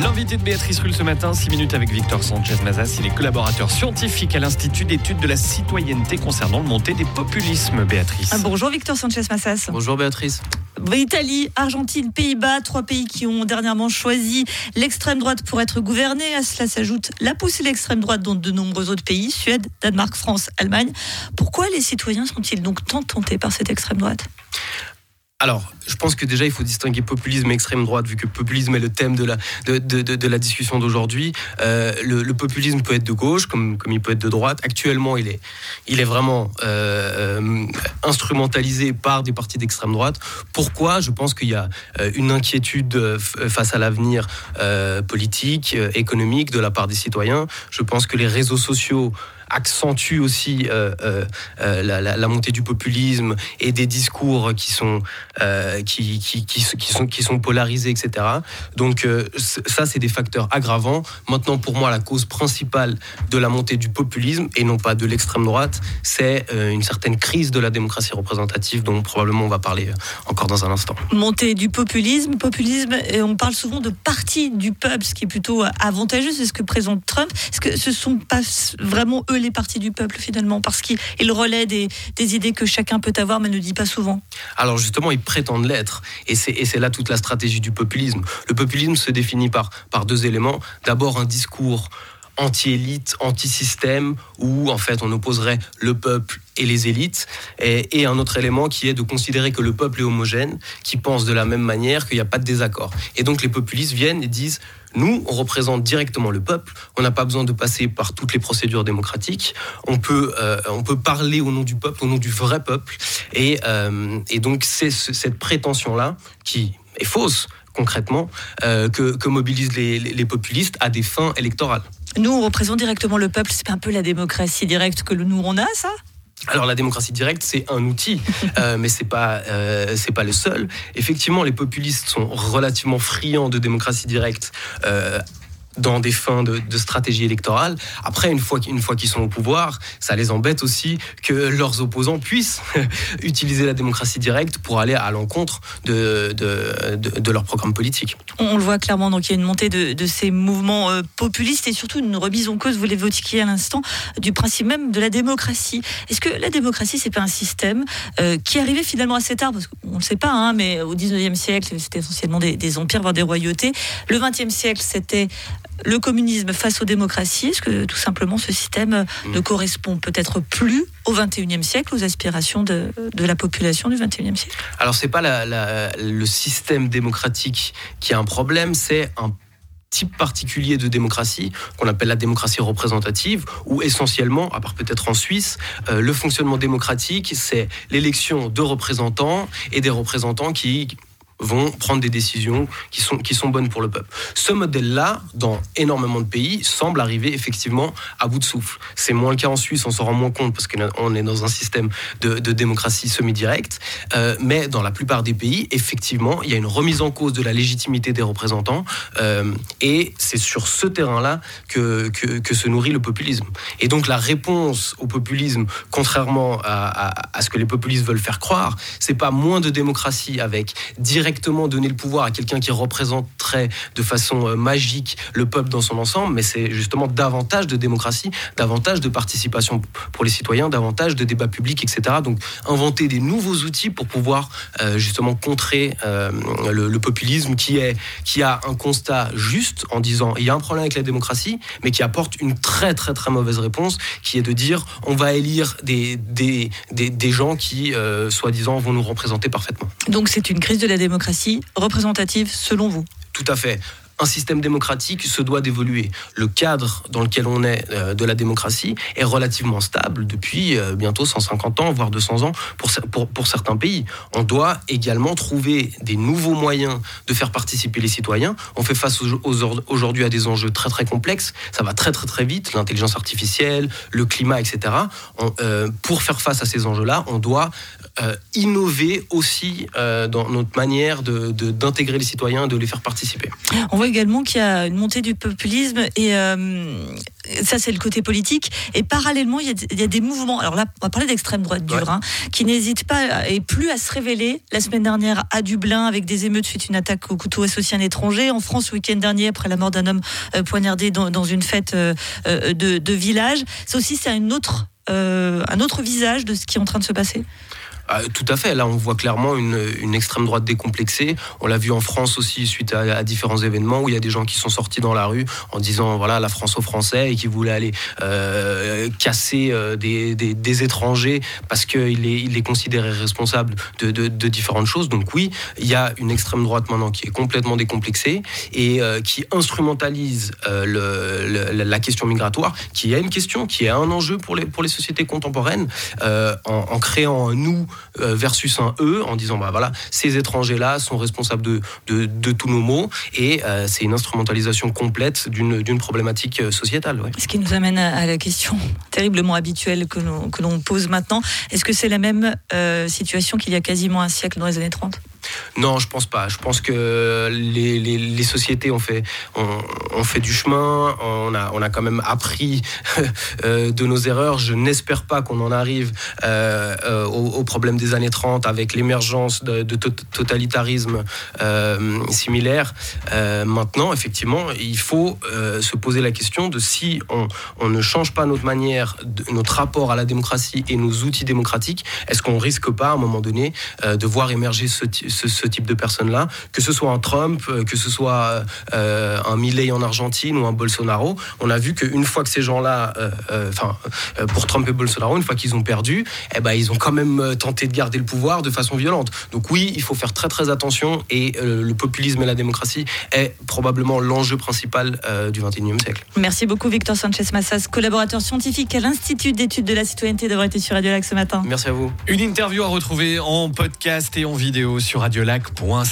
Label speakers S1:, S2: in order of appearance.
S1: L'invité de Béatrice Rulle ce matin, 6 minutes avec Victor Sanchez-Mazas. Il est collaborateur scientifique à l'Institut d'études de la citoyenneté concernant le montée des populismes. Béatrice.
S2: Ah, bonjour Victor Sanchez-Mazas.
S3: Bonjour Béatrice.
S2: Italie, Argentine, Pays-Bas, trois pays qui ont dernièrement choisi l'extrême droite pour être gouvernés. À cela s'ajoute la poussée de l'extrême droite dans de nombreux autres pays, Suède, Danemark, France, Allemagne. Pourquoi les citoyens sont-ils donc tant tentés par cette extrême droite?
S3: Alors, je pense que déjà, il faut distinguer populisme et extrême droite, vu que populisme est le thème de la, discussion d'aujourd'hui. Euh, le, populisme peut être de gauche, comme, comme il peut être de droite. Actuellement, il est, vraiment euh, euh instrumentalisé par des partis d'extrême droite. Pourquoi? Je pense qu'il y a une inquiétude face à l'avenir politique, économique de la part des citoyens. Je pense que les réseaux sociaux accentue aussi euh, euh, euh, la, montée du populisme et des discours qui sont, qui, qui, sont, qui sont polarisés, etc. Donc ça, c'est des facteurs aggravants. Maintenant, pour moi, la cause principale de la montée du populisme, et non pas de l'extrême droite, c'est une certaine crise de la démocratie représentative dont probablement on va parler encore dans un instant.
S2: Montée du populisme, populisme, et on parle souvent de parti du peuple, ce qui est plutôt avantageux, c'est ce que présente Trump. Est-ce que ce sont pas vraiment eux les partis du peuple finalement Parce qu'il relaie des, des, idées que chacun peut avoir mais ne dit pas souvent.
S3: Alors justement, ils prétendent l'être. Et c'est là toute la stratégie du populisme. Le populisme se définit par deux éléments. D'abord un discours anti-élite, anti-système, où en fait on opposerait le peuple et les élites, et, un autre élément qui est de considérer que le peuple est homogène, qui pense de la même manière, qu'il n'y a pas de désaccord. Et donc les populistes viennent et disent nous, on représente directement le peuple. On n'a pas besoin de passer par toutes les procédures démocratiques. On peut, euh, on peut parler au nom du peuple, au nom du vrai peuple. Et, euh, et donc, c'est cette prétention-là qui est fausse, concrètement, euh, que, que, mobilisent les, les, les populistes à des fins électorales.
S2: Nous, on représente directement le peuple. C'est un peu la démocratie directe que nous, on a, ça?
S3: Alors la démocratie directe, c'est un outil, euh, mais c'est pas euh, c'est pas le seul. Effectivement, les populistes sont relativement friands de démocratie directe. Euh, dans des fins de, stratégie électorale. Après, une fois, une fois qu'ils sont au pouvoir, ça les embête aussi que leurs opposants puissent utiliser la démocratie directe pour aller à l'encontre de, de, de, leur programme politique.
S2: On le voit clairement, donc il y a une montée de, ces mouvements euh, populistes et surtout une remise en cause, vous l'évoquiez à l'instant, du principe même de la démocratie. Est-ce que la démocratie, c'est pas un système euh, qui arrivé finalement assez tard, parce qu'on ne sait pas, hein, mais au 19e siècle, c'était essentiellement des, des empires, voire des royautés. Le 20e siècle, c'était le communisme face aux démocraties Est-ce que tout simplement ce système mmh. ne correspond peut-être plus au 21e siècle, aux aspirations de, de la population du 21e siècle?
S3: Alors c'est pas la, la, le système démocratique qui a un problème, c'est un type particulier de démocratie qu'on appelle la démocratie représentative, où essentiellement, à part peut-être en Suisse, euh, le fonctionnement démocratique, c'est l'élection de représentants et des représentants qui vont prendre des décisions qui sont, qui sont bonnes pour le peuple. Ce modèle-là, dans énormément de pays, semble arriver effectivement à bout de souffle. C'est moins le cas en Suisse, on s'en rend moins compte parce qu'on est dans un système de, démocratie semi-directe. Euh, mais dans la plupart des pays, effectivement, il y a une remise en cause de la légitimité des représentants. Euh, et c'est sur ce terrain-là que, que, que, se nourrit le populisme. Et donc la réponse au populisme, contrairement à, à, à ce que les populistes veulent faire croire, c'est pas moins de démocratie avec direct directement donner le pouvoir à quelqu'un qui représenterait de façon euh, magique le peuple dans son ensemble, mais c'est justement davantage de démocratie, davantage de participation pour les citoyens, davantage de débats publics, etc. Donc inventer des nouveaux outils pour pouvoir euh, justement contrer euh, le, le, populisme qui, est, qui a un constat juste en disant il y a un problème avec la démocratie, mais qui apporte une très très très mauvaise réponse, qui est de dire on va élire des, des, des, des gens qui, euh, soi-disant, vont nous représenter parfaitement.
S2: Donc c'est une crise de la démocratie démocratie représentative selon vous.
S3: Tout à fait un système démocratique se doit d'évoluer. Le cadre dans lequel on est euh, de la démocratie est relativement stable depuis euh, bientôt 150 ans, voire 200 ans pour, certains pays. On doit également trouver des nouveaux moyens de faire participer les citoyens. On fait face aujourd'hui à des enjeux très très complexes. Ça va très très très vite, l'intelligence artificielle, le climat, etc. Euh, pour faire face à ces enjeux-là, on doit innover aussi dans notre manière d'intégrer les citoyens, de les faire participer.
S2: Également qu'il y a une montée du populisme et ça c'est le côté politique. Et parallèlement, il y, a, des mouvements. Alors là, on va parler d'extrême droite dure, hein, qui n'hésite pas et plus à se révéler. La semaine dernière à Dublin, avec des émeutes suite une attaque au couteau associé à un étranger. En France, le week-end dernier, après la mort d'un homme euh, poignardé dans, une fête euh, euh, de, village. Ça aussi, c'est un autre, un autre visage de ce qui est en train de se passer.
S3: Ah, tout à fait. Là, on voit clairement une, extrême droite décomplexée. On l'a vu en France aussi suite à, différents événements où il y a des gens qui sont sortis dans la rue en disant voilà la France aux Français et qui voulaient aller euh, casser euh, des, étrangers parce qu'il est, il est considéré responsable de, différentes choses. Donc oui, il y a une extrême droite maintenant qui est complètement décomplexée et euh, qui instrumentalise la question migratoire, qui est une question, qui est un enjeu pour les, sociétés contemporaines, en, en créant nous versus un eux en disant bah voilà ces étrangers là sont responsables de, de, tous nos maux et euh, c'est une instrumentalisation complète d'une problématique euh, sociétale.
S2: Ce qui nous amène à la question terriblement habituelle que l'on pose maintenant est-ce que c'est la même situation qu'il y a quasiment un siècle dans les années 30
S3: non, je pense pas. Je pense que les, sociétés ont fait, ont, fait du chemin. On a, on a quand même appris euh, de nos erreurs. Je n'espère pas qu'on en arrive euh, euh, au, problème des années 30 avec l'émergence de, totalitarisme similaire. maintenant, effectivement, il faut se poser la question de si on, on, ne change pas notre manière, notre rapport à la démocratie et nos outils démocratiques, est-ce qu'on risque pas à un moment donné de voir émerger ce, ce, type de personnes-là, que ce soit un Trump, euh, que ce soit euh, un Milley en Argentine ou un Bolsonaro. On a vu qu'une fois que ces gens-là, euh, enfin, pour Trump et Bolsonaro, une fois qu'ils ont perdu, eh ben, ils ont quand même tenté de garder le pouvoir de façon violente. Donc oui, il faut faire très très attention et le populisme et la démocratie est probablement l'enjeu principal du 21e siècle.
S2: Merci beaucoup Victor Sanchez Massas, collaborateur scientifique à l'Institut d'études de la citoyenneté d'avoir été sur Radio Lac ce matin.
S3: Merci à vous.
S1: Une interview à retrouver en podcast et en vidéo sur radiolac.ca.